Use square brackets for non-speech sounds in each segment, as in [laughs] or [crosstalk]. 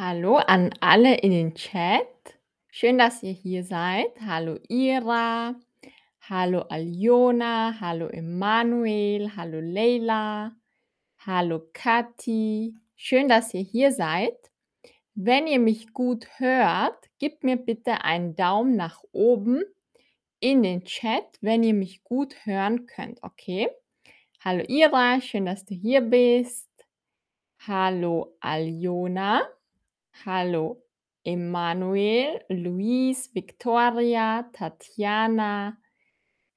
Hallo an alle in den Chat. Schön, dass ihr hier seid. Hallo Ira, hallo Aljona, hallo Emanuel, hallo Leila, hallo Kathi. Schön, dass ihr hier seid. Wenn ihr mich gut hört, gebt mir bitte einen Daumen nach oben in den Chat, wenn ihr mich gut hören könnt, okay? Hallo Ira, schön, dass du hier bist. Hallo Aljona. Hallo Emanuel, Luis, Victoria, Tatjana,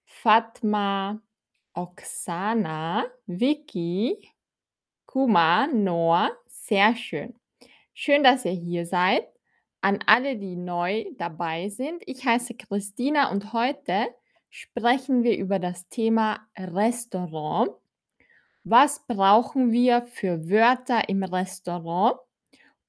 Fatma, Oksana, Vicky, Kuma, Noah. Sehr schön. Schön, dass ihr hier seid. An alle, die neu dabei sind. Ich heiße Christina und heute sprechen wir über das Thema Restaurant. Was brauchen wir für Wörter im Restaurant?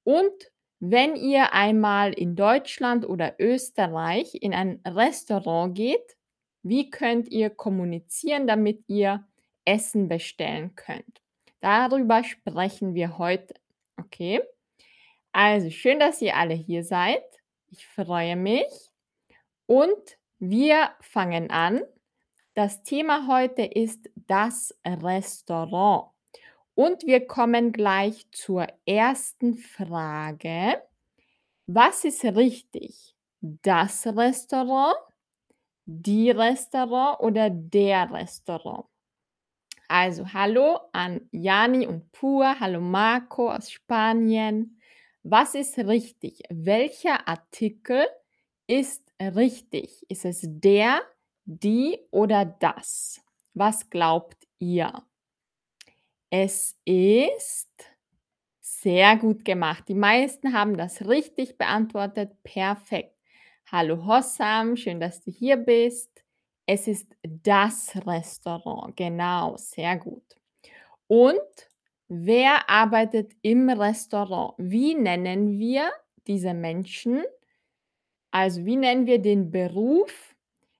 Und wenn ihr einmal in Deutschland oder Österreich in ein Restaurant geht, wie könnt ihr kommunizieren, damit ihr Essen bestellen könnt? Darüber sprechen wir heute. Okay? Also schön, dass ihr alle hier seid. Ich freue mich. Und wir fangen an. Das Thema heute ist das Restaurant. Und wir kommen gleich zur ersten Frage. Was ist richtig? Das Restaurant, die Restaurant oder der Restaurant? Also hallo an Jani und Pur, hallo Marco aus Spanien. Was ist richtig? Welcher Artikel ist richtig? Ist es der, die oder das? Was glaubt ihr? Es ist sehr gut gemacht. Die meisten haben das richtig beantwortet. Perfekt. Hallo Hossam, schön, dass du hier bist. Es ist das Restaurant. Genau, sehr gut. Und wer arbeitet im Restaurant? Wie nennen wir diese Menschen? Also wie nennen wir den Beruf,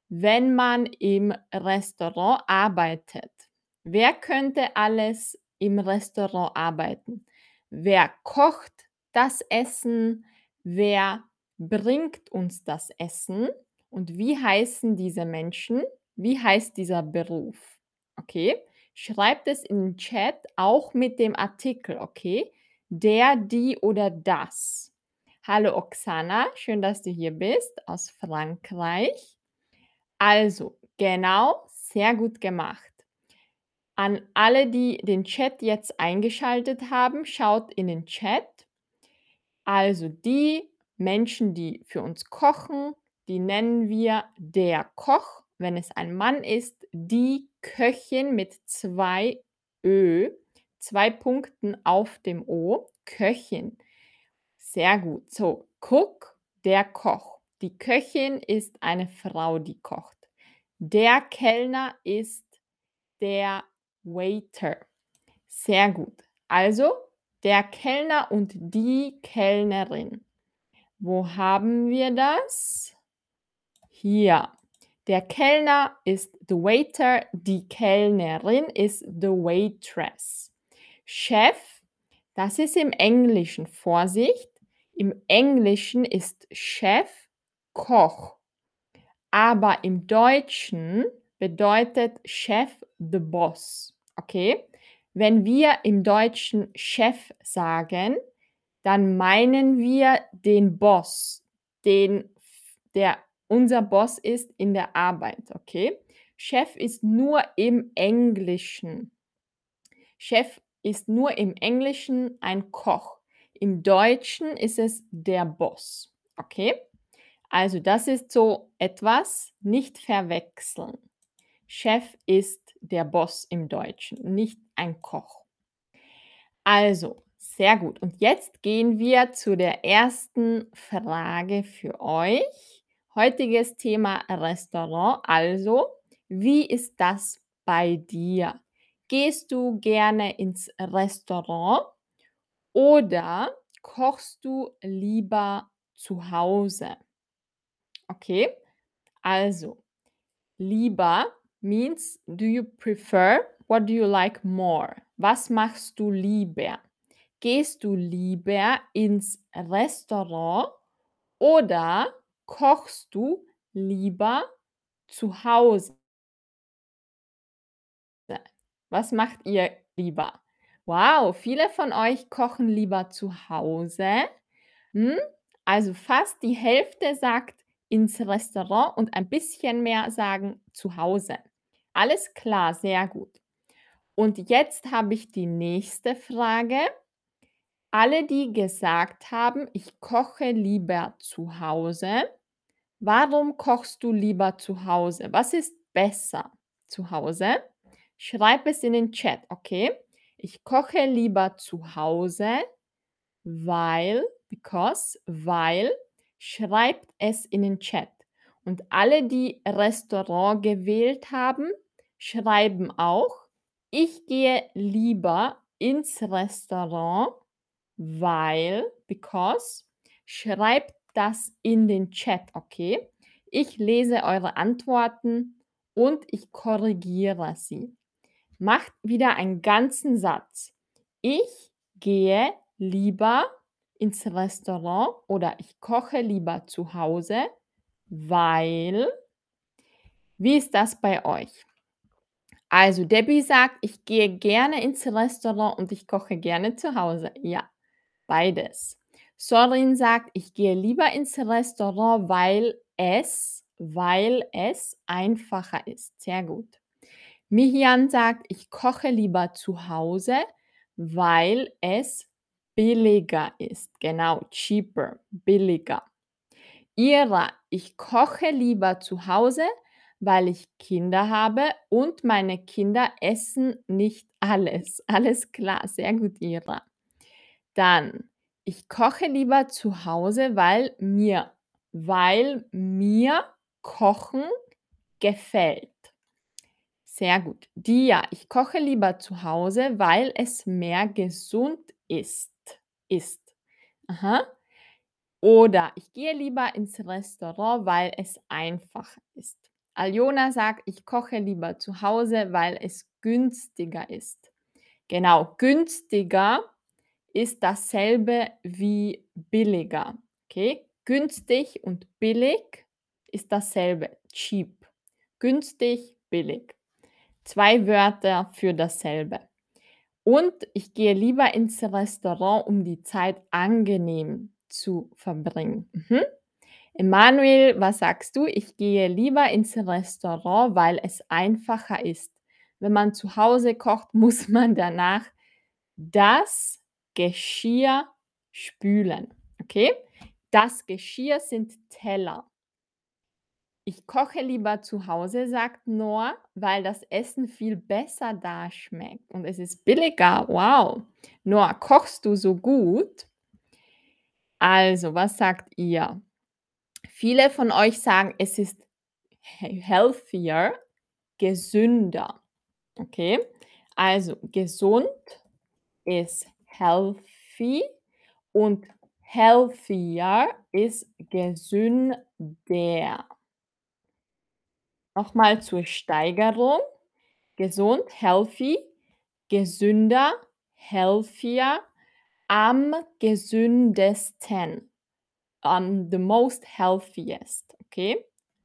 wenn man im Restaurant arbeitet? Wer könnte alles im Restaurant arbeiten? Wer kocht das Essen? Wer bringt uns das Essen? Und wie heißen diese Menschen? Wie heißt dieser Beruf? Okay, schreibt es in den Chat auch mit dem Artikel, okay? Der, die oder das. Hallo Oksana, schön, dass du hier bist aus Frankreich. Also, genau, sehr gut gemacht. An alle, die den Chat jetzt eingeschaltet haben, schaut in den Chat. Also die Menschen, die für uns kochen, die nennen wir der Koch. Wenn es ein Mann ist, die Köchin mit zwei Ö, zwei Punkten auf dem O, Köchin. Sehr gut. So, Cook, der Koch. Die Köchin ist eine Frau, die kocht. Der Kellner ist der Waiter. Sehr gut. Also der Kellner und die Kellnerin. Wo haben wir das? Hier. Der Kellner ist the waiter, die Kellnerin ist the waitress. Chef, das ist im Englischen. Vorsicht, im Englischen ist Chef Koch. Aber im Deutschen bedeutet Chef the Boss. Okay? Wenn wir im Deutschen Chef sagen, dann meinen wir den Boss, den der unser Boss ist in der Arbeit, okay? Chef ist nur im Englischen. Chef ist nur im Englischen ein Koch. Im Deutschen ist es der Boss, okay? Also das ist so etwas, nicht verwechseln. Chef ist der Boss im Deutschen, nicht ein Koch. Also, sehr gut. Und jetzt gehen wir zu der ersten Frage für euch. Heutiges Thema Restaurant. Also, wie ist das bei dir? Gehst du gerne ins Restaurant oder kochst du lieber zu Hause? Okay, also lieber means do you prefer? What do you like more? Was machst du lieber? Gehst du lieber ins Restaurant oder kochst du lieber zu Hause? Was macht ihr lieber? Wow, viele von euch kochen lieber zu Hause. Hm, also fast die Hälfte sagt ins Restaurant und ein bisschen mehr sagen zu Hause. Alles klar, sehr gut. Und jetzt habe ich die nächste Frage. Alle, die gesagt haben: „Ich koche lieber zu Hause“, warum kochst du lieber zu Hause? Was ist besser zu Hause? Schreib es in den Chat, okay? Ich koche lieber zu Hause, weil because, weil schreibt es in den Chat. Und alle, die Restaurant gewählt haben, schreiben auch: „Ich gehe lieber ins Restaurant, weil because“ schreibt das in den Chat, okay? Ich lese eure Antworten und ich korrigiere sie. Macht wieder einen ganzen Satz. Ich gehe lieber ins Restaurant oder ich koche lieber zu Hause, weil Wie ist das bei euch? Also, Debbie sagt: „Ich gehe gerne ins Restaurant und ich koche gerne zu Hause.“ Ja, beides. Sorin sagt: „Ich gehe lieber ins Restaurant, weil es weil es einfacher ist.“ Sehr gut. Mihian sagt: „Ich koche lieber zu Hause, weil es billiger ist.“ Genau, cheaper, billiger. Ira: „Ich koche lieber zu Hause, weil ich Kinder habe und meine Kinder essen nicht alles.“ [laughs] Alles klar, sehr gut, Ira. Dann: „Ich koche lieber zu Hause, weil mir weil mir Kochen gefällt.“ Sehr gut. Dia: „Ich koche lieber zu Hause, weil es mehr gesund ist ist.“ Aha. Oder: „Ich gehe lieber ins Restaurant, weil es einfach ist.“ Aljona sagt: „Ich koche lieber zu Hause, weil es günstiger ist.“ Genau, günstiger ist dasselbe wie billiger, okay? Günstig und billig ist dasselbe, cheap. Günstig, billig. 2 Wörter für dasselbe. Und ich gehe lieber ins Restaurant, um die Zeit angenehm zu verbringen. Mhm. Emanuel, was sagst du? Ich gehe lieber ins Restaurant, weil es einfacher ist. Wenn man zu Hause kocht, [laughs] muss man danach das Geschirr spülen, okay? Das Geschirr sind Teller. Ich koche lieber zu Hause, sagt Noah, weil das Essen viel besser da schmeckt und es ist billiger. Wow. Noah, kochst du so gut? Also, was sagt ihr? Viele von euch sagen, es ist he healthier, gesünder. Okay? Also, gesund ist healthy und healthier ist gesünder. Noch mal zur Steigerung. Gesund, healthy, gesünder, healthier, am gesündesten. Um, the most healthiest, okay?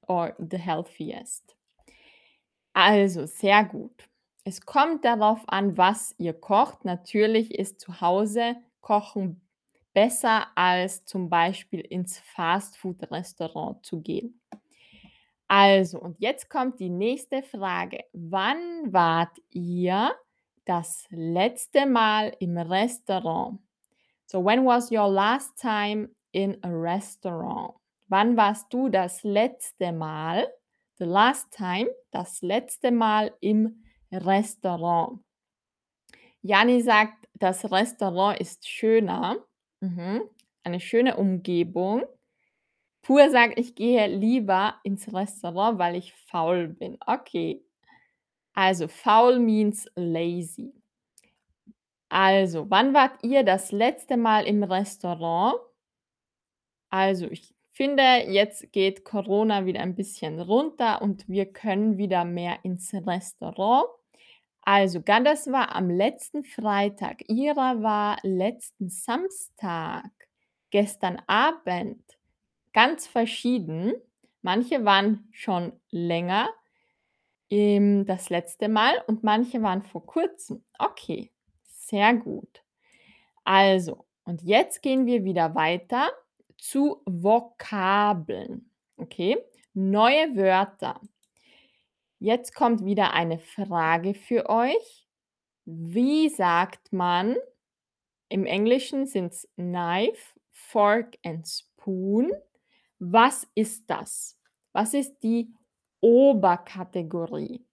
Or the healthiest. Also, sehr gut. Es kommt darauf an, was ihr kocht. Natürlich ist zu Hause Kochen besser, als zum Beispiel ins Fastfood-Restaurant zu gehen. Also, und jetzt kommt die nächste Frage. Wann wart ihr das letzte Mal im Restaurant? So, when was your last time in a restaurant? Wann warst du das letzte Mal the last time, das letzte Mal im Restaurant? Jani sagt, das Restaurant ist schöner. Mhm. Eine schöne Umgebung. Pur sagt: „Ich gehe lieber ins Restaurant, weil ich faul bin.“ Okay. Also, faul means lazy. Also, wann wart ihr das letzte Mal im Restaurant? Also, ich finde, jetzt geht Corona wieder ein bisschen runter und wir können wieder mehr ins Restaurant. Also, ga das war am letzten Freitag. Ihrer war letzten Samstag, gestern Abend. Ganz verschieden. Manche waren schon länger, ähm, das letzte Mal und manche waren vor Kurzem. Okay, sehr gut. Also, und jetzt gehen wir wieder weiter zu Vokabeln. Okay, neue Wörter. Jetzt kommt wieder eine Frage für euch. Wie sagt man im Englischen sind's Knife, Fork and Spoon. Was ist das? Was ist die Oberkategorie?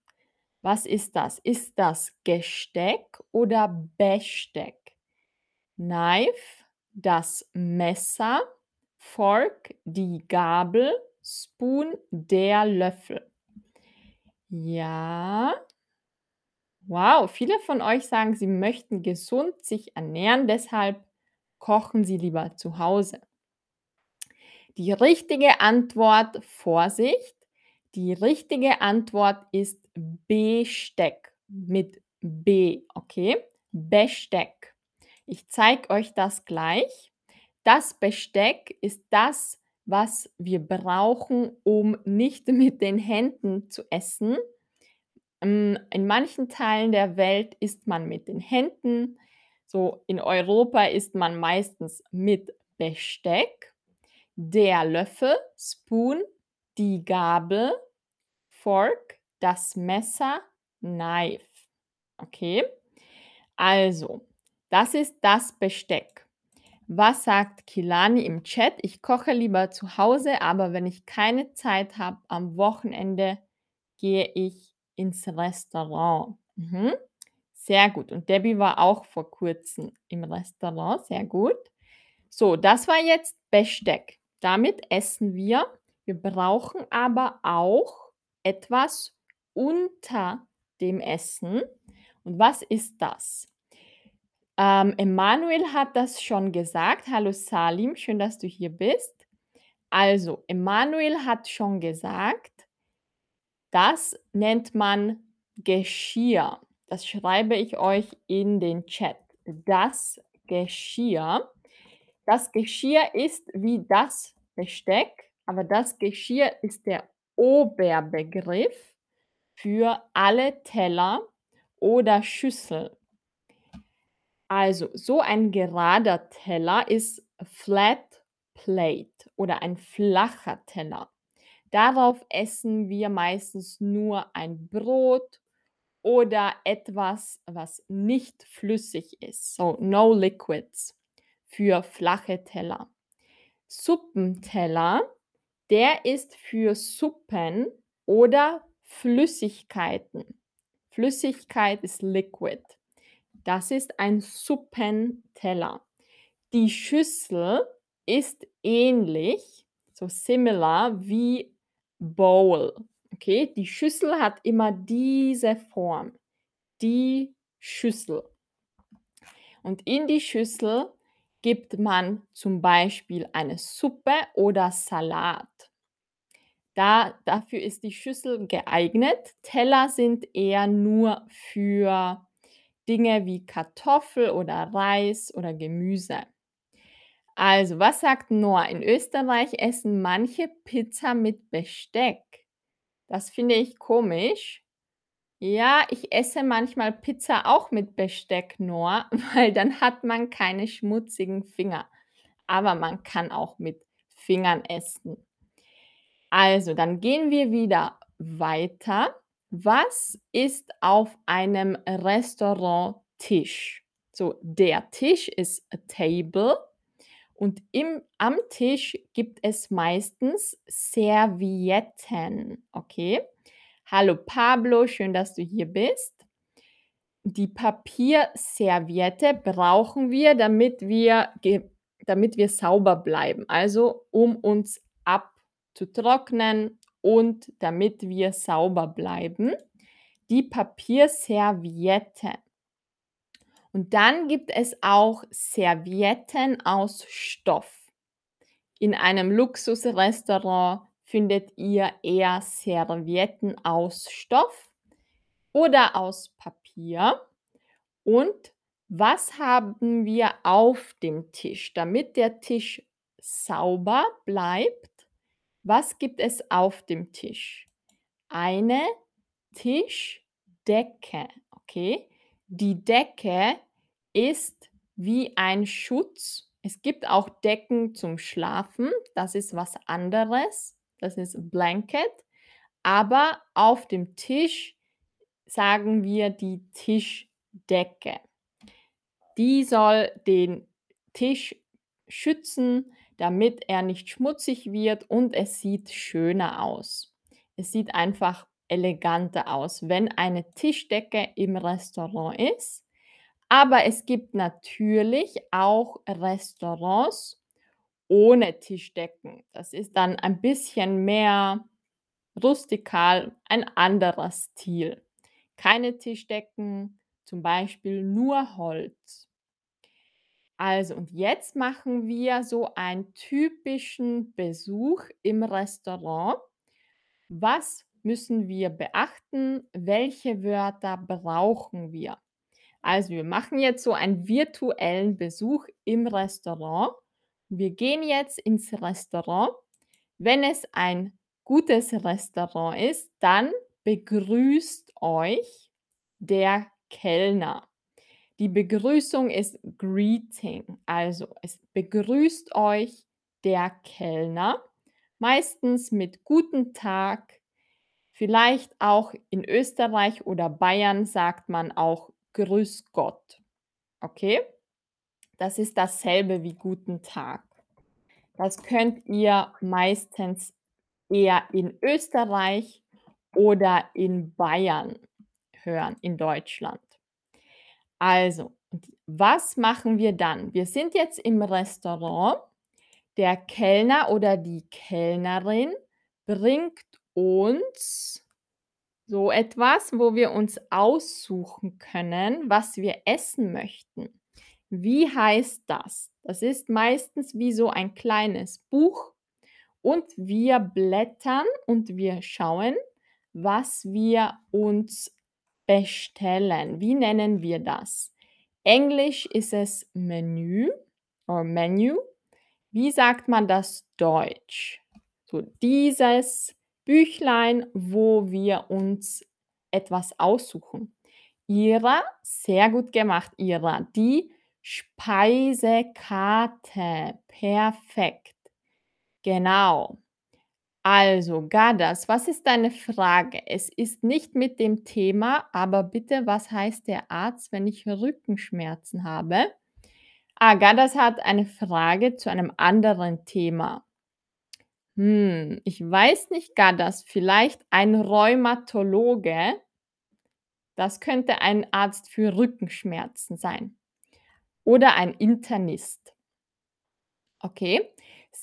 Was ist das? Ist das Gesteck oder Besteck? Knife, das Messer, Fork, die Gabel, Spoon, der Löffel. Ja. Wow, viele von euch sagen, sie möchten gesund sich ernähren, deshalb kochen sie lieber zu Hause. Die richtige Antwort Vorsicht, die richtige Antwort ist Besteck mit B, okay? Besteck. Ich zeige euch das gleich. Das Besteck ist das, was wir brauchen, um nicht mit den Händen zu essen. Hm, in manchen Teilen der Welt isst man mit den Händen. So in Europa isst man meistens mit Besteck. Der Löffel, Spoon, die Gabel, Fork, das Messer, Knife. Okay? Also, das ist das Besteck. Was sagt Kilani im Chat? Ich koche lieber zu Hause, aber wenn ich keine Zeit habe am Wochenende, gehe ich ins Restaurant. Mhm. Sehr gut. Und Debbie war auch vor Kurzem im Restaurant. Sehr gut. So, das war jetzt Besteck. Damit essen wir. Wir brauchen aber auch etwas unter dem Essen. Und was ist das? Ähm, Emanuel hat das schon gesagt. Hallo Salim, schön, dass du hier bist. Also, Emanuel hat schon gesagt, das nennt man Geschirr. Das schreibe ich euch in den Chat. Das Geschirr. Das Geschirr ist wie das Besteck, aber das Geschirr ist der Oberbegriff für alle Teller oder Schüssel. Also, so ein gerader Teller ist Flat Plate oder ein flacher Teller. Darauf essen wir meistens nur ein Brot oder etwas, was nicht flüssig ist. So, no liquids für flache Teller. Suppenteller, der ist für Suppen oder Flüssigkeiten. Flüssigkeit ist Liquid. Das ist ein Suppenteller. Die Schüssel ist ähnlich, so similar wie Bowl. Okay, die Schüssel hat immer diese Form. Die Schüssel. Und in die Schüssel gibt man zum Beispiel eine Suppe oder Salat. Da, dafür ist die Schüssel geeignet. Teller sind eher nur für Dinge wie Kartoffel oder Reis oder Gemüse. Also, was sagt Noah? In Österreich essen manche Pizza mit Besteck. Das finde ich komisch. Ja, ich esse manchmal Pizza auch mit Besteck, Noah, [laughs] weil dann hat man keine schmutzigen Finger. Aber man kann auch mit Fingern essen. Also, dann gehen wir wieder weiter. Was ist auf einem Restauranttisch? So, der Tisch ist a table und im, am Tisch gibt es meistens Servietten. Okay? Hallo Pablo, schön, dass du hier bist. Die Papierserviette brauchen wir, damit wir, damit wir sauber bleiben. Also, um uns abzutrocknen und damit wir sauber bleiben. Die Papierserviette. Und dann gibt es auch Servietten aus Stoff. In einem Luxusrestaurant findet ihr eher Servietten aus Stoff oder aus Papier. Und was haben wir auf dem Tisch? Damit der Tisch sauber bleibt, was gibt es auf dem Tisch? Eine Tischdecke, okay? Die Decke ist wie ein Schutz. Es gibt auch Decken zum Schlafen, das ist was anderes. Das ist Blanket. Aber auf dem Tisch sagen wir die Tischdecke. Die soll den Tisch schützen, damit er nicht schmutzig wird und es sieht schöner aus. Es sieht einfach eleganter aus, wenn eine Tischdecke im Restaurant ist. Aber es gibt natürlich auch Restaurants ohne Tischdecken. Das ist dann ein bisschen mehr rustikal, ein anderer Stil. Keine Tischdecken, zum Beispiel nur Holz. Also, und jetzt machen wir so einen typischen Besuch im Restaurant. Was müssen wir beachten? Welche Wörter brauchen wir? Also, wir machen jetzt so einen virtuellen Besuch im Restaurant. Wir gehen jetzt ins Restaurant. Wenn es ein gutes Restaurant ist, dann begrüßt euch der Kellner. Die Begrüßung ist Greeting, also es begrüßt euch der Kellner, meistens mit Guten Tag. Vielleicht auch in Österreich oder Bayern sagt man auch Grüß Gott. Okay? Das ist dasselbe wie Guten Tag. Das könnt ihr meistens eher in Österreich oder in Bayern hören, in Deutschland. Also, was machen wir dann? Wir sind jetzt im Restaurant. Der Kellner oder die Kellnerin bringt uns so etwas, wo wir uns aussuchen können, was wir essen möchten. Wie heißt das? Das ist meistens wie so ein kleines Buch und wir blättern und wir schauen, was wir uns bestellen. Wie nennen wir das? Englisch ist es Menü oder Menu. Wie sagt man das Deutsch? So dieses Büchlein, wo wir uns etwas aussuchen. Ira, sehr gut gemacht, Ira. Die Speisekarte. Perfekt. Genau. Also, Gadas, was ist deine Frage? Es ist nicht mit dem Thema, aber bitte, was heißt der Arzt, wenn ich Rückenschmerzen habe? Ah, Gadas hat eine Frage zu einem anderen Thema. Hm, ich weiß nicht, Gadas, vielleicht ein Rheumatologe. Das könnte ein Arzt für Rückenschmerzen sein. Oder ein Internist. Okay.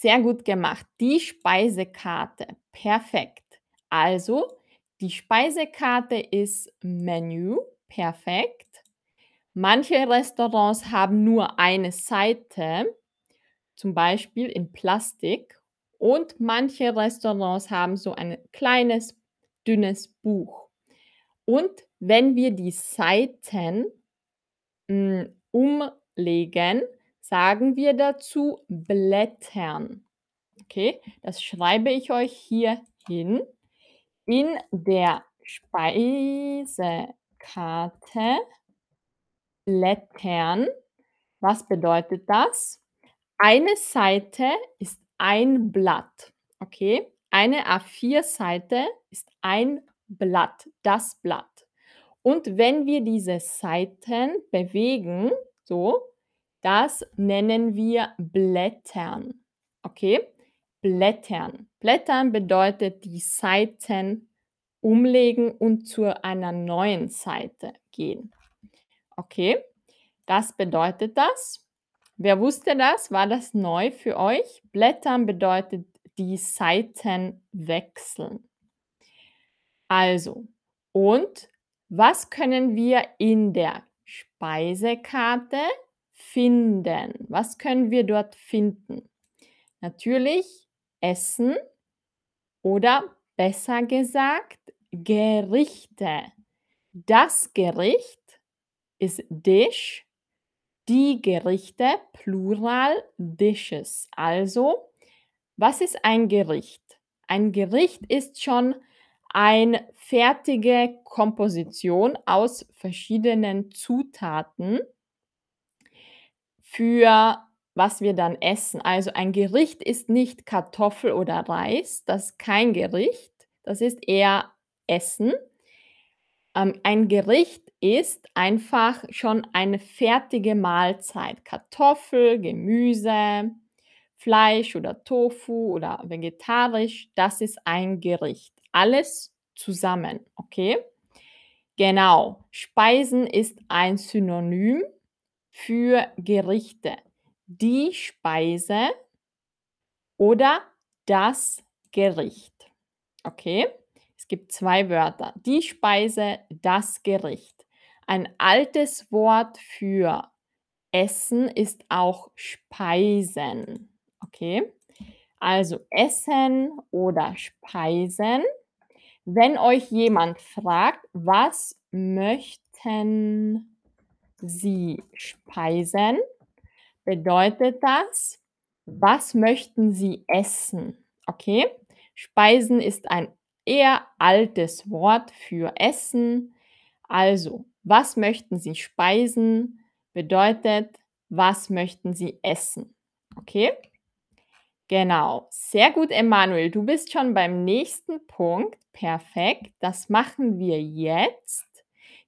Sehr gut gemacht. Die Speisekarte. Perfekt. Also, die Speisekarte ist Menü. Perfekt. Manche Restaurants haben nur eine Seite, zum Beispiel in Plastik. Und manche Restaurants haben so ein kleines, dünnes Buch. Und wenn wir die Seiten mh, hm, umlegen, sagen wir dazu blättern. Okay, das schreibe ich euch hier hin. In der Speisekarte blättern. Was bedeutet das? Eine Seite ist ein Blatt. Okay, eine A4-Seite ist ein Blatt, das Blatt. Und wenn wir diese Seiten bewegen, so, das nennen wir Blättern. Okay? Blättern. Blättern bedeutet die Seiten umlegen und zu einer neuen Seite gehen. Okay? Das bedeutet das. Wer wusste das? War das neu für euch? Blättern bedeutet die Seiten wechseln. Also, und was können wir in der Speisekarte finden. Was können wir dort finden? Natürlich Essen oder besser gesagt Gerichte. Das Gericht ist Dish. Die Gerichte, Plural, Dishes. Also, was ist ein Gericht? Ein Gericht ist schon eine fertige Komposition aus verschiedenen Zutaten für was wir dann essen. Also ein Gericht ist nicht Kartoffel oder Reis, das ist kein Gericht, das ist eher Essen. Ähm, ein Gericht ist einfach schon eine fertige Mahlzeit. Kartoffel, Gemüse, Fleisch oder Tofu oder vegetarisch, das ist ein Gericht. Alles zusammen, okay? Genau. Speisen ist ein Synonym für Gerichte. Die Speise oder das Gericht. Okay? Es gibt zwei Wörter. Die Speise, das Gericht. Ein altes Wort für Essen ist auch Speisen. Okay? Also Essen oder Speisen. Wenn euch jemand fragt, was möchten Sie speisen, bedeutet das, was möchten Sie essen? Okay? Speisen ist ein eher altes Wort für Essen. Also, was möchten Sie speisen? Bedeutet, was möchten Sie essen? Okay? Genau. Sehr gut, Emanuel. Du bist schon beim nächsten Punkt. Perfekt. Das machen wir jetzt.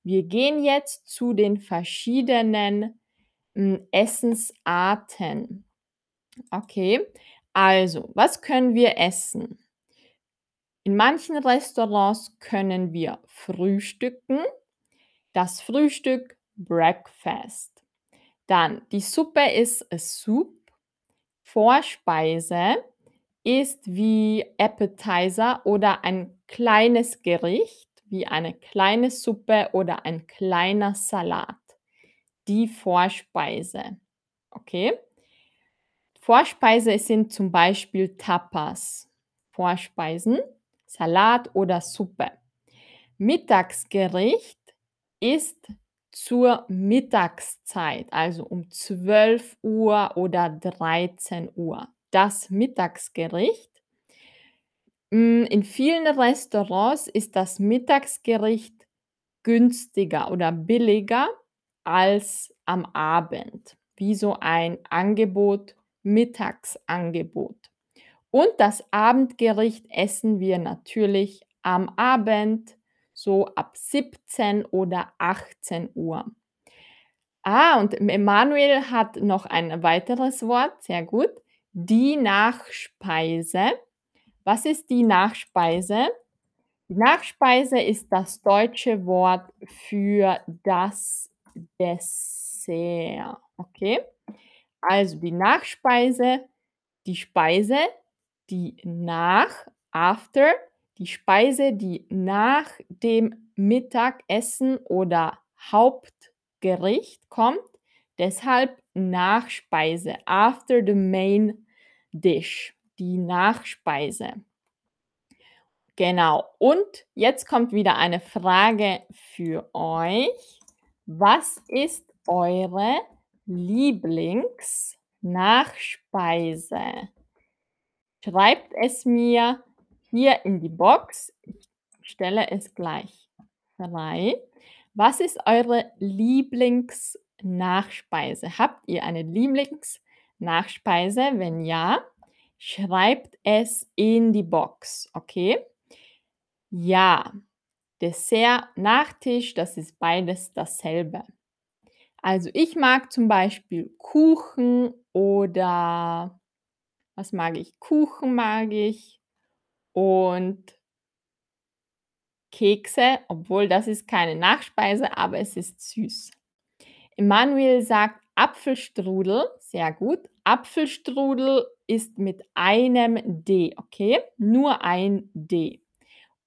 Wir gehen jetzt zu den verschiedenen hm, Essensarten. Okay. Also, was können wir essen? In manchen Restaurants können wir frühstücken. Das Frühstück Breakfast. Dann die Suppe ist a Soup. Vorspeise ist wie Appetizer oder ein kleines Gericht, wie eine kleine Suppe oder ein kleiner Salat. Die Vorspeise. Okay? Vorspeise sind zum Beispiel Tapas. Vorspeisen, Salat oder Suppe. Mittagsgericht ist zur Mittagszeit, also um 12 Uhr oder 13 Uhr. Das Mittagsgericht. Hm, in vielen Restaurants ist das Mittagsgericht günstiger oder billiger als am Abend, wie so ein Angebot, Mittagsangebot. Und das Abendgericht essen wir natürlich am Abend, so ab 17 oder 18 Uhr. Ah, und Emanuel hat noch ein weiteres Wort, sehr gut. Die Nachspeise. Was ist die Nachspeise? Die Nachspeise ist das deutsche Wort für das Dessert. Okay? Also die Nachspeise, die Speise, die nach, after, die Speise, die nach dem Mittagessen oder Hauptgericht kommt. Deshalb Nachspeise, after the main dish, die Nachspeise. Genau. Und jetzt kommt wieder eine Frage für euch. Was ist eure Lieblingsnachspeise? Schreibt es mir hier in die Box. Ich stelle es gleich frei. Was ist eure Lieblingsnachspeise? Habt ihr eine Lieblingsnachspeise? Wenn ja, schreibt es in die Box, okay? Ja, Dessert, Nachtisch, das ist beides dasselbe. Also ich mag zum Beispiel Kuchen oder was mag ich? Kuchen mag ich und Kekse, obwohl das ist keine Nachspeise, aber es ist süß. Emanuel sagt Apfelstrudel, sehr gut. Apfelstrudel ist mit einem D, okay? Nur ein D.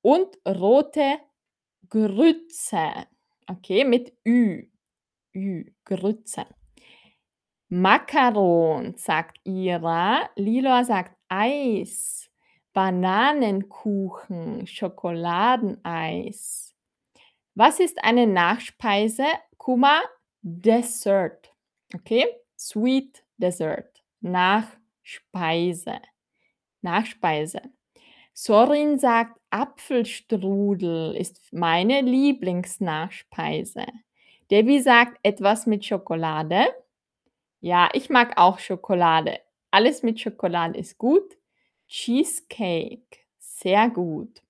Und rote Grütze, okay, mit Ü. Ü, Grütze. Makaron, sagt Ira. Lila sagt Eis. Bananenkuchen, Schokoladeneis. Was ist eine Nachspeise? Kuma, Dessert. Okay? Sweet Dessert. Nachspeise. Nachspeise. Sorin sagt, Apfelstrudel ist meine Lieblingsnachspeise. Debbie sagt, etwas mit Schokolade. Ja, ich mag auch Schokolade. Alles mit Schokolade ist gut. Cheesecake. Sehr gut.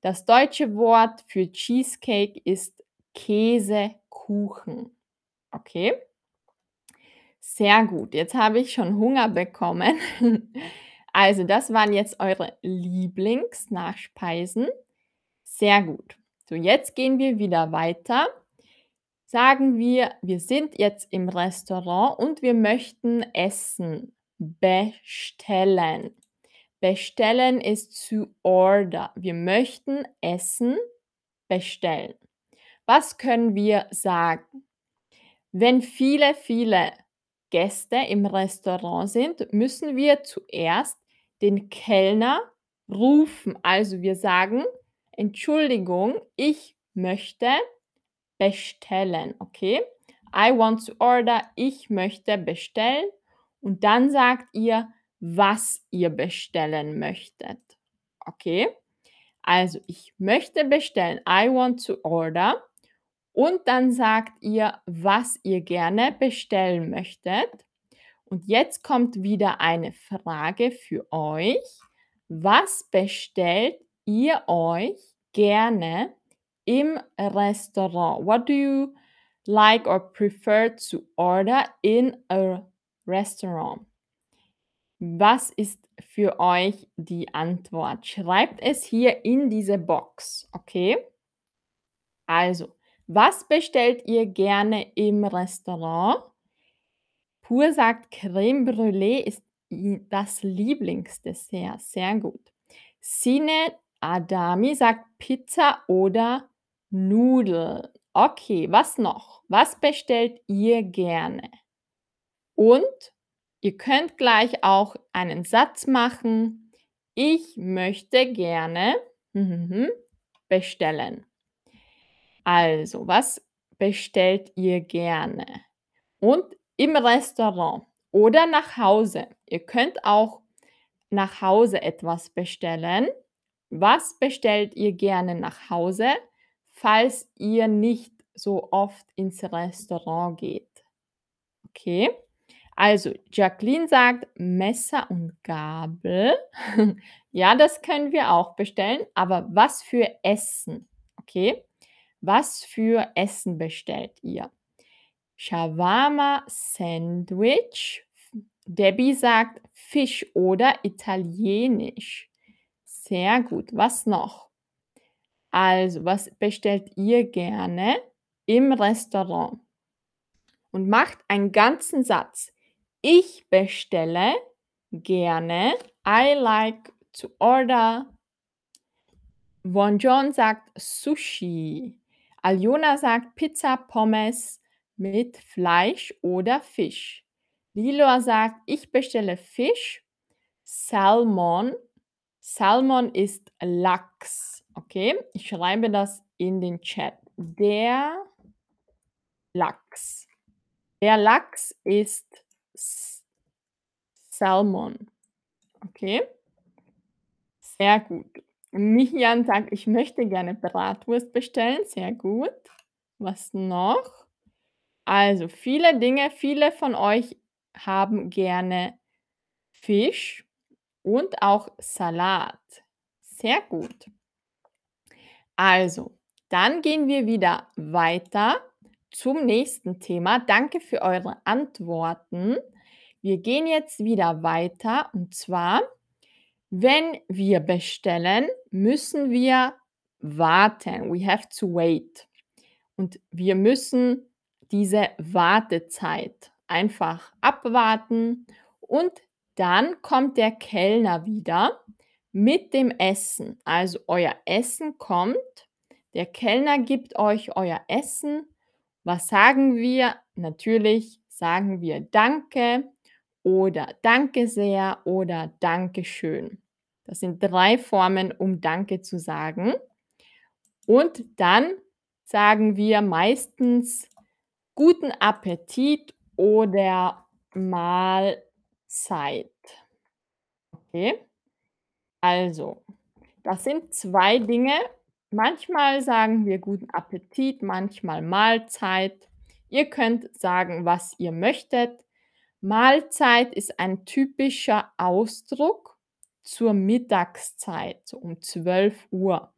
Das deutsche Wort für Cheesecake ist Käsekuchen. Okay? Sehr gut. Jetzt habe ich schon Hunger bekommen. [laughs] Also, das waren jetzt eure Lieblingsnachspeisen. Sehr gut. So, jetzt gehen wir wieder weiter. Sagen wir, wir sind jetzt im Restaurant und wir möchten Essen bestellen. Bestellen ist to order. Wir möchten Essen bestellen. Was können wir sagen? Wenn viele, viele Gäste im Restaurant sind, müssen wir zuerst den Kellner rufen. Also wir sagen, Entschuldigung, ich möchte bestellen, okay? I want to order, ich möchte bestellen. Und dann sagt ihr, was ihr bestellen möchtet. Okay? Also ich möchte bestellen, I want to order. Und dann sagt ihr, was ihr gerne bestellen möchtet. Und jetzt kommt wieder eine Frage für euch. Was bestellt ihr euch gerne im Restaurant? What do you like or prefer to order in a restaurant? Was ist für euch die Antwort? Schreibt es hier in diese Box, okay? Also, was bestellt ihr gerne im Restaurant? Pur sagt, Creme Brûlée ist das Lieblingsdessert. Sehr gut. Sine Adami sagt Pizza oder Nudeln. Okay, was noch? Was bestellt ihr gerne? Und ihr könnt gleich auch einen Satz machen. Ich möchte gerne bestellen. Also, was bestellt ihr gerne? Und im Restaurant oder nach Hause. Ihr könnt auch nach Hause etwas bestellen. Was bestellt ihr gerne nach Hause, falls ihr nicht so oft ins Restaurant geht? Okay. Also, Jacqueline sagt Messer und Gabel. [laughs] ja, das können wir auch bestellen, aber was für Essen? Okay. Was für Essen bestellt ihr? Shawarma Sandwich. Debbie sagt Fisch oder Italienisch. Sehr gut. Was noch? Also, was bestellt ihr gerne im Restaurant? Und macht einen ganzen Satz. Ich bestelle gerne. I like to order. Von John sagt Sushi. Aljona sagt Pizza, Pommes mit Fleisch oder Fisch. Lilua sagt, ich bestelle Fisch. Salmon. Salmon ist Lachs. Okay, ich schreibe das in den Chat. Der Lachs. Der Lachs ist Salmon. Okay, sehr gut. Michian sagt, ich möchte gerne Bratwurst bestellen. Sehr gut. Was noch? Also viele Dinge, viele von euch haben gerne Fisch und auch Salat. Sehr gut. Also, dann gehen wir wieder weiter zum nächsten Thema. Danke für eure Antworten. Wir gehen jetzt wieder weiter und zwar wenn wir bestellen, müssen wir warten. We have to wait. Und wir müssen diese Wartezeit einfach abwarten und dann kommt der Kellner wieder mit dem Essen. Also euer Essen kommt, der Kellner gibt euch euer Essen. Was sagen wir? Natürlich sagen wir Danke oder Danke sehr oder Dankeschön. Das sind drei Formen, um Danke zu sagen. Und dann sagen wir meistens Guten Appetit oder Mahlzeit. Okay? Also, das sind 2 Dinge. Manchmal sagen wir guten Appetit, manchmal Mahlzeit. Ihr könnt sagen, was ihr möchtet. Mahlzeit ist ein typischer Ausdruck zur Mittagszeit, um 12:00,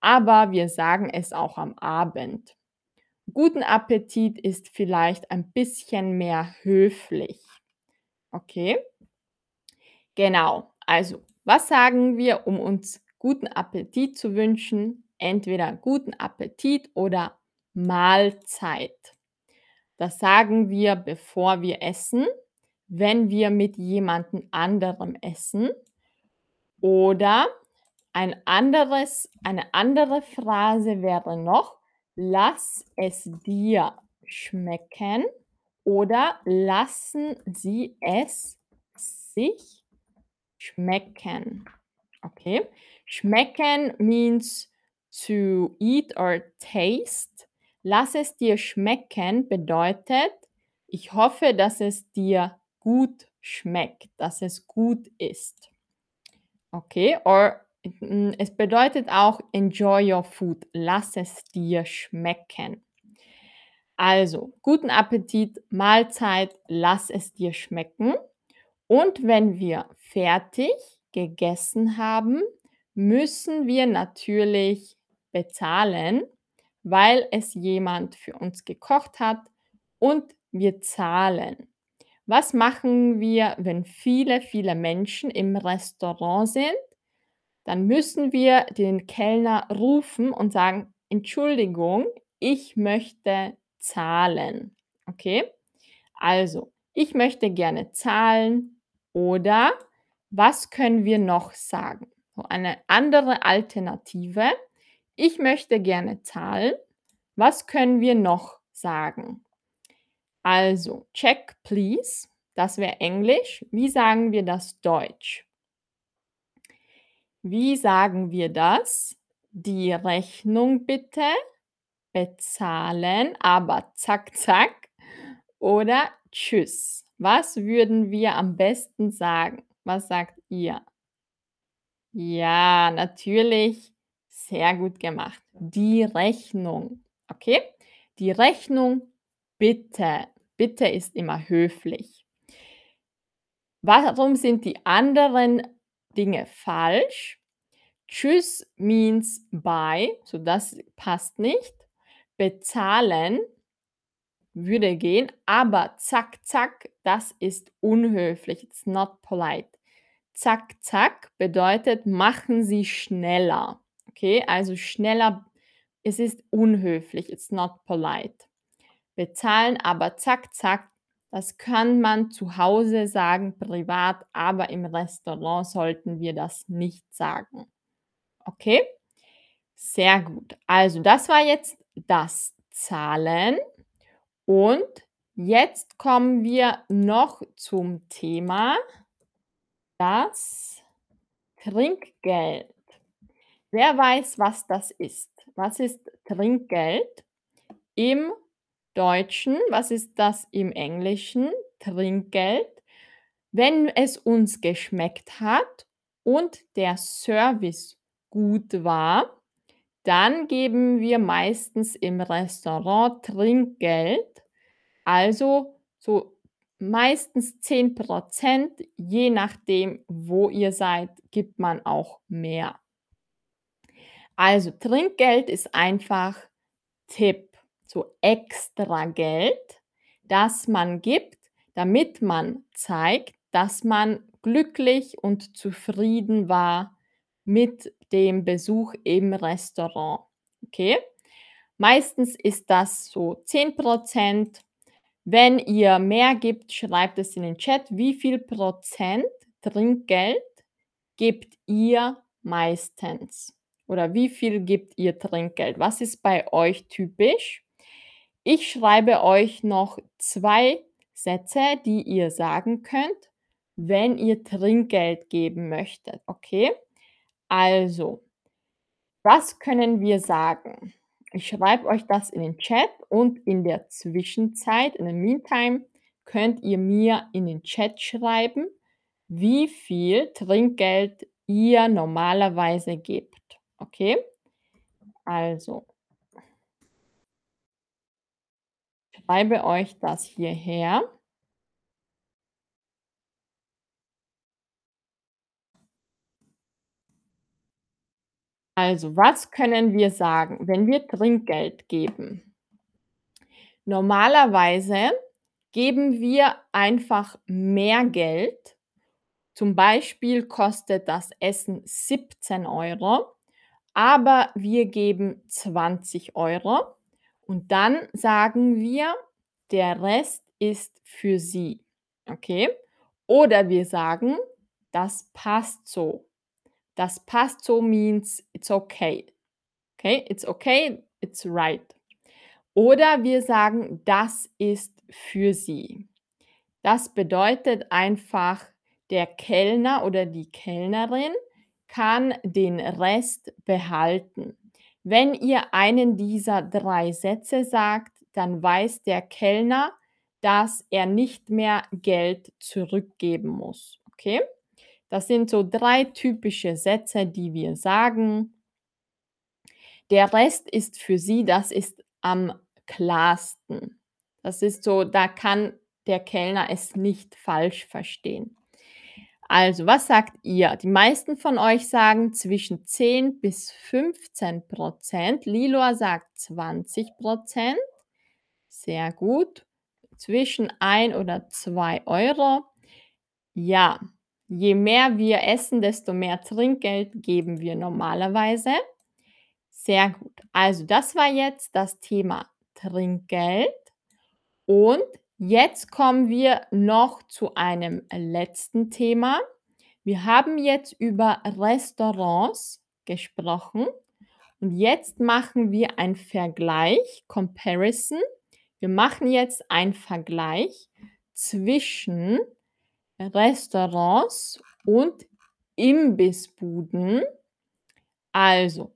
aber wir sagen es auch am Abend. Guten Appetit ist vielleicht ein bisschen mehr höflich. Okay? Genau. Also, was sagen wir, um uns guten Appetit zu wünschen? Entweder guten Appetit oder Mahlzeit. Das sagen wir, bevor wir essen, wenn wir mit jemandem anderem essen oder ein anderes eine andere Phrase wäre noch: „Lass es dir schmecken“ oder „Lassen Sie es sich schmecken“. Okay? Schmecken means to eat or taste. Lass es dir schmecken bedeutet: Ich hoffe, dass es dir gut schmeckt, dass es gut ist. Okay? Or hm, es bedeutet auch enjoy your food. Lass es dir schmecken. Also, guten Appetit, Mahlzeit, lass es dir schmecken. Und wenn wir fertig gegessen haben, müssen wir natürlich bezahlen, weil es jemand für uns gekocht hat und wir zahlen. Was machen wir, wenn viele, viele Menschen im Restaurant sind? Dann müssen wir den Kellner rufen und sagen: „Entschuldigung, ich möchte zahlen.“ Okay? Also, ich möchte gerne zahlen oder was können wir noch sagen? So eine andere Alternative: Ich möchte gerne zahlen. Was können wir noch sagen? Also, check please, das wäre Englisch. Wie sagen wir das Deutsch? Wie sagen wir das? Die Rechnung bitte bezahlen, aber zack, zack oder tschüss. Was würden wir am besten sagen? Was sagt ihr? Ja, natürlich. Sehr gut gemacht. Die Rechnung. Okay? Die Rechnung bitte. Bitte ist immer höflich. Warum sind die anderen Dinge falsch? Tschüss means bye, so das passt nicht. Bezahlen würde gehen, aber zack, zack, das ist unhöflich. It's not polite. Zack, zack bedeutet, machen Sie schneller. Okay, also schneller, es ist unhöflich. It's not polite. Bezahlen, aber zack, zack, das kann man zu Hause sagen, privat, aber im Restaurant sollten wir das nicht sagen. Okay? Sehr gut. Also, das war jetzt das Zahlen. Und jetzt kommen wir noch zum Thema das Trinkgeld. Wer weiß, was das ist? Was ist Trinkgeld im Deutschen? Was ist das im Englischen? Trinkgeld. Wenn es uns geschmeckt hat und der Service gut war, dann geben wir meistens im Restaurant Trinkgeld, also so meistens 10% je nachdem, wo ihr seid, gibt man auch mehr. Also Trinkgeld ist einfach Tipp, so extra Geld, das man gibt, damit man zeigt, dass man glücklich und zufrieden war mit dem Besuch im Restaurant. Okay? Meistens ist das so 10% Wenn ihr mehr gibt, schreibt es in den Chat, wie viel Prozent Trinkgeld gebt ihr meistens? Oder wie viel gebt ihr Trinkgeld? Was ist bei euch typisch? Ich schreibe euch noch 2 Sätze, die ihr sagen könnt, wenn ihr Trinkgeld geben möchtet, okay? Also, was können wir sagen? Ich schreibe euch das in den Chat und in der Zwischenzeit, in the meantime, könnt ihr mir in den Chat schreiben, wie viel Trinkgeld ihr normalerweise gebt. Okay? Also schreibe euch das hierher. Also, was können wir sagen, wenn wir Trinkgeld geben? Normalerweise geben wir einfach mehr Geld. Zum Beispiel kostet das Essen 17 €, aber wir geben 20 € und dann sagen wir: „Der Rest ist für Sie“, okay? Oder wir sagen: „Das passt so.“ Das passt so means it's okay. Okay, it's okay, it's right. Oder wir sagen: „Das ist für Sie.“ Das bedeutet einfach, der Kellner oder die Kellnerin kann den Rest behalten. Wenn ihr einen dieser 3 Sätze sagt, dann weiß der Kellner, dass er nicht mehr Geld zurückgeben muss, okay? Das sind so 3 typische Sätze, die wir sagen. Der Rest ist für Sie, das ist am klarsten. Das ist so, da kann der Kellner es nicht falsch verstehen. Also, was sagt ihr? Die meisten von euch sagen zwischen 10 bis 15% Lilua sagt 20% Sehr gut. Zwischen 1 oder 2 €. Ja, je mehr wir essen, desto mehr Trinkgeld geben wir normalerweise. Sehr gut. Also, das war jetzt das Thema Trinkgeld. Und jetzt kommen wir noch zu einem letzten Thema. Wir haben jetzt über Restaurants gesprochen und jetzt machen wir einen Vergleich, Comparison. Wir machen jetzt einen Vergleich zwischen Restaurants und Imbissbuden. Also,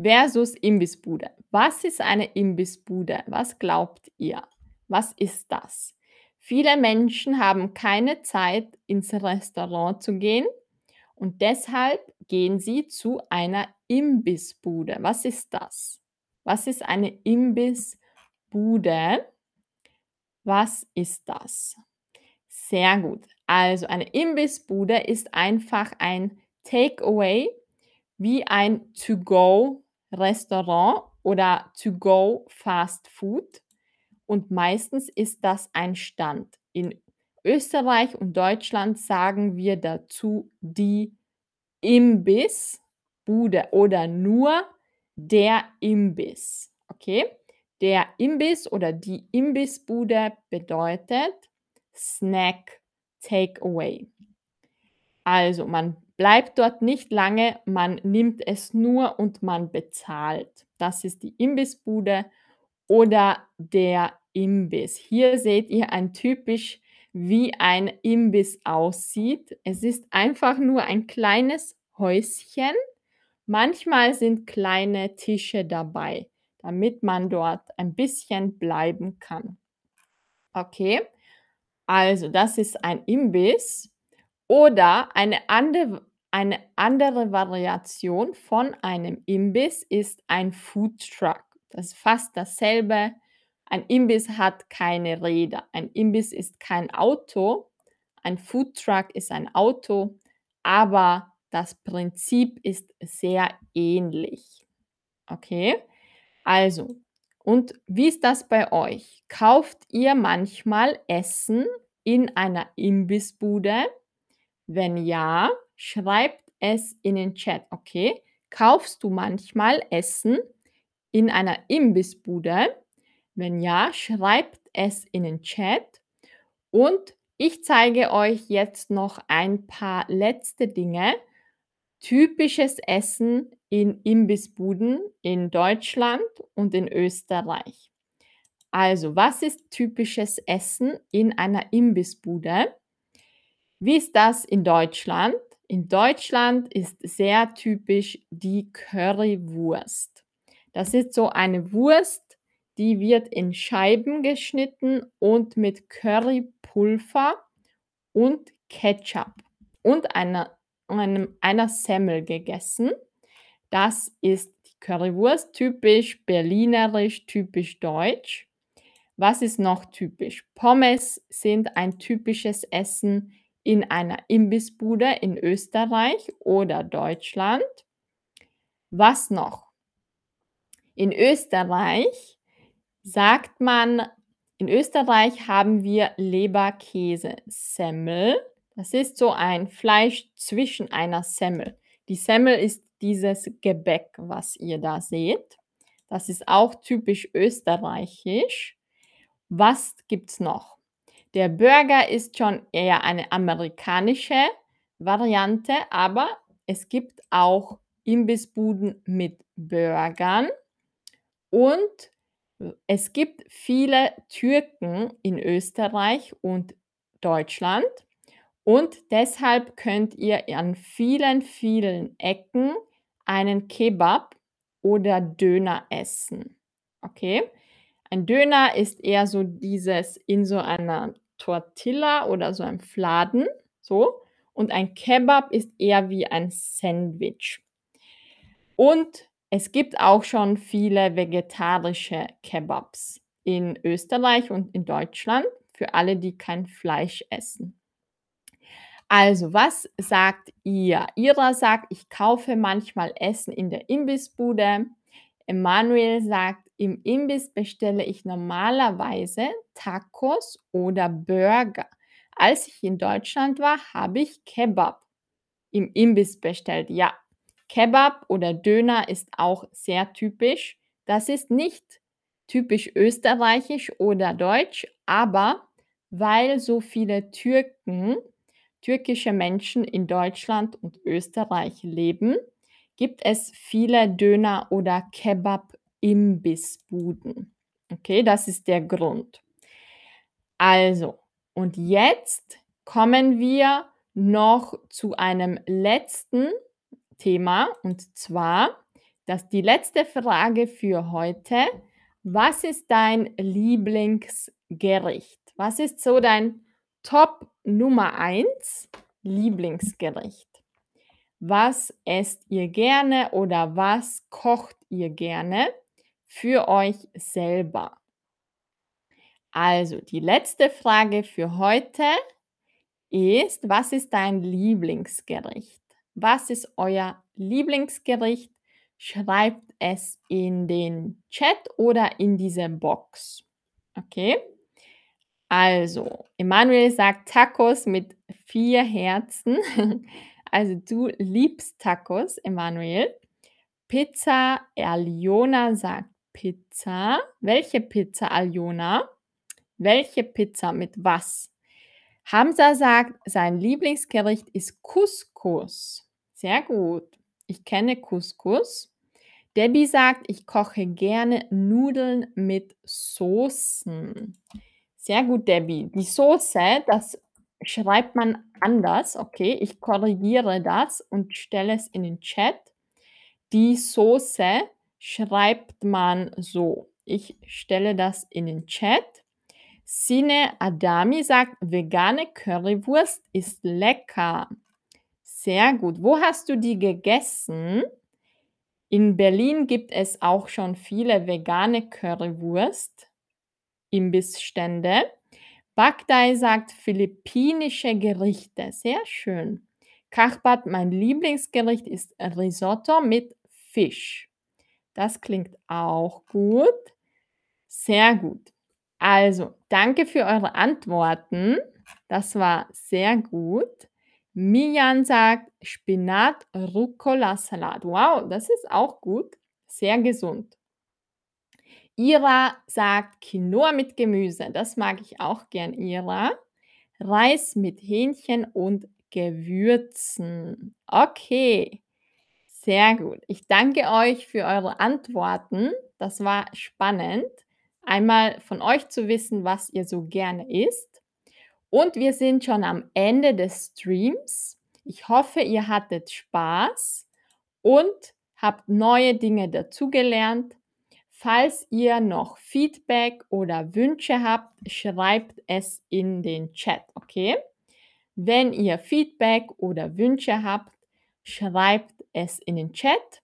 versus Imbissbude. Was ist eine Imbissbude? Was glaubt ihr? Was ist das? Viele Menschen haben keine Zeit, ins Restaurant zu gehen und deshalb gehen sie zu einer Imbissbude. Was ist das? Was ist eine Imbissbude? Was ist das? Sehr gut. Also eine Imbissbude ist einfach ein Takeaway wie ein To-Go-Restaurant oder To-Go Fast Food und meistens ist das ein Stand. In Österreich und Deutschland sagen wir dazu die Imbissbude oder nur der Imbiss. Okay? Der Imbiss oder die Imbissbude bedeutet Snack Takeaway. Also, man bleibt dort nicht lange, man nimmt es nur und man bezahlt. Das ist die Imbissbude oder der Imbiss. Hier seht ihr ein typisch, wie ein Imbiss aussieht. Es ist einfach nur ein kleines Häuschen. Manchmal sind kleine Tische dabei, damit man dort ein bisschen bleiben kann. Okay, also das ist ein Imbiss oder eine andere, eine andere Variation von einem Imbiss ist ein Foodtruck. Das ist fast dasselbe. Ein Imbiss hat keine Räder. Ein Imbiss ist kein Auto. Ein Foodtruck ist ein Auto, aber das Prinzip ist sehr ähnlich. Okay? Also, und wie ist das bei euch? Kauft ihr manchmal Essen in einer Imbissbude? Wenn ja, schreibt es in den Chat, okay? Kaufst du manchmal Essen in einer Imbissbude? Wenn ja, schreibt es in den Chat. Und ich zeige euch jetzt noch ein paar letzte Dinge. Typisches Essen in Imbissbuden in Deutschland und in Österreich. Also, was ist typisches Essen in einer Imbissbude? Wie ist das in Deutschland? In Deutschland ist sehr typisch die Currywurst. Das ist so eine Wurst, die wird in Scheiben geschnitten und mit Currypulver und Ketchup und einer einem einer Semmel gegessen. Das ist die Currywurst, typisch berlinerisch, typisch deutsch. Was ist noch typisch? Pommes sind ein typisches Essen in einer Imbissbude in Österreich oder Deutschland. Was noch? In Österreich sagt man in Österreich haben wir Leberkässemmel. Das ist so ein Fleisch zwischen einer Semmel. Die Semmel ist dieses Gebäck, was ihr da seht. Das ist auch typisch österreichisch. Was gibt's noch? Der Burger ist schon eher eine amerikanische Variante, aber es gibt auch Imbissbuden mit Burgern und es gibt viele Türken in Österreich und Deutschland und deshalb könnt ihr an vielen, vielen Ecken einen Kebab oder Döner essen. Okay? Ein Döner ist eher so dieses in so einer Tortilla oder so einem Fladen, so. Und ein Kebab ist eher wie ein Sandwich. Und es gibt auch schon viele vegetarische Kebabs in Österreich und in Deutschland für alle, die kein Fleisch essen. Also, was sagt ihr? Ira sagt, ich kaufe manchmal Essen in der Imbissbude. Emanuel sagt, im Imbiss bestelle ich normalerweise Tacos oder Burger. Als ich in Deutschland war, habe ich Kebab im Imbiss bestellt. Ja, Kebab oder Döner ist auch sehr typisch. Das ist nicht typisch österreichisch oder deutsch, aber weil so viele Türken, türkische Menschen in Deutschland und Österreich leben, gibt es viele Döner oder Kebab-Imbissbuden. Okay, das ist der Grund. Also, und jetzt kommen wir noch zu einem letzten Thema und zwar, dass die letzte Frage für heute, was ist dein Lieblingsgericht? Was ist so dein Top Nummer 1 Lieblingsgericht? Was esst ihr gerne oder was kocht ihr gerne für euch selber? Also, die letzte Frage für heute ist, was ist dein Lieblingsgericht? Was ist euer Lieblingsgericht? Schreibt es in den Chat oder in diese Box. Okay? Also, Emanuel sagt Tacos mit vier Herzen. [laughs] Also, du liebst Tacos, Emanuel. Pizza, Aliona sagt Pizza. Welche Pizza, Aliona? Welche Pizza mit was? Hamza sagt, sein Lieblingsgericht ist Couscous. Sehr gut. Ich kenne Couscous. Debbie sagt, ich koche gerne Nudeln mit Soßen. Sehr gut, Debbie. Die Soße, das schreibt man anders. Okay, ich korrigiere das und stelle es in den Chat. Die Soße schreibt man so. Ich stelle das in den Chat. Sine Adami sagt, vegane Currywurst ist lecker. Sehr gut. Wo hast du die gegessen? In Berlin gibt es auch schon viele vegane Currywurst Imbissstände. Bagdai sagt philippinische Gerichte. Sehr schön. Kachbat, mein Lieblingsgericht ist Risotto mit Fisch. Das klingt auch gut. Sehr gut. Also, danke für eure Antworten. Das war sehr gut. Mian sagt Spinat, Rucola, Salat. Wow, das ist auch gut. Sehr gesund. Ira sagt Quinoa mit Gemüse. Das mag ich auch gern, Ira. Reis mit Hähnchen und Gewürzen. Okay, sehr gut. Ich danke euch für eure Antworten. Das war spannend einmal von euch zu wissen, was ihr so gerne isst. Und wir sind schon am Ende des Streams. Ich hoffe, ihr hattet Spaß und habt neue Dinge dazugelernt. Falls ihr noch Feedback oder Wünsche habt, schreibt es in den Chat, okay? Wenn ihr Feedback oder Wünsche habt, schreibt es in den Chat.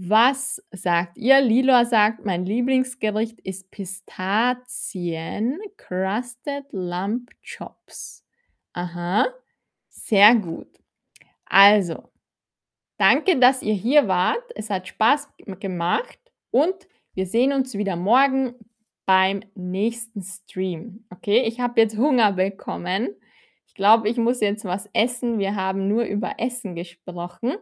Was sagt ihr? Lila sagt, mein Lieblingsgericht ist Pistazien Crusted Lump Chops. Aha, sehr gut. Also, danke, dass ihr hier wart. Es hat Spaß gemacht und wir sehen uns wieder morgen beim nächsten Stream. Okay, ich habe jetzt Hunger bekommen. Ich glaube, ich muss jetzt was essen. Wir haben nur über Essen gesprochen.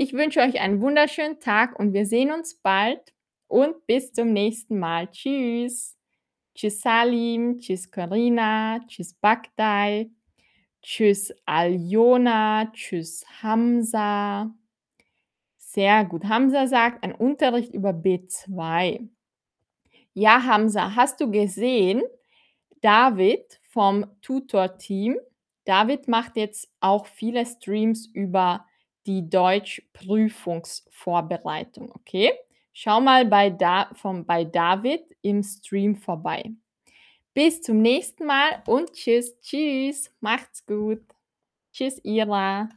Ich wünsche euch einen wunderschönen Tag und wir sehen uns bald und bis zum nächsten Mal. Tschüss. Tschüss Salim, tschüss Corinna, tschüss Bagdai, tschüss Aljona, tschüss Hamza. Sehr gut. Hamza sagt, ein Unterricht über B2. Ja, Hamza, hast du gesehen, David vom Tutor-Team, David macht jetzt auch viele Streams über die Deutschprüfungsvorbereitung, okay? Schau mal bei, da vom, bei David im Stream vorbei. Bis zum nächsten Mal und tschüss, tschüss, macht's gut. Tschüss, Ira.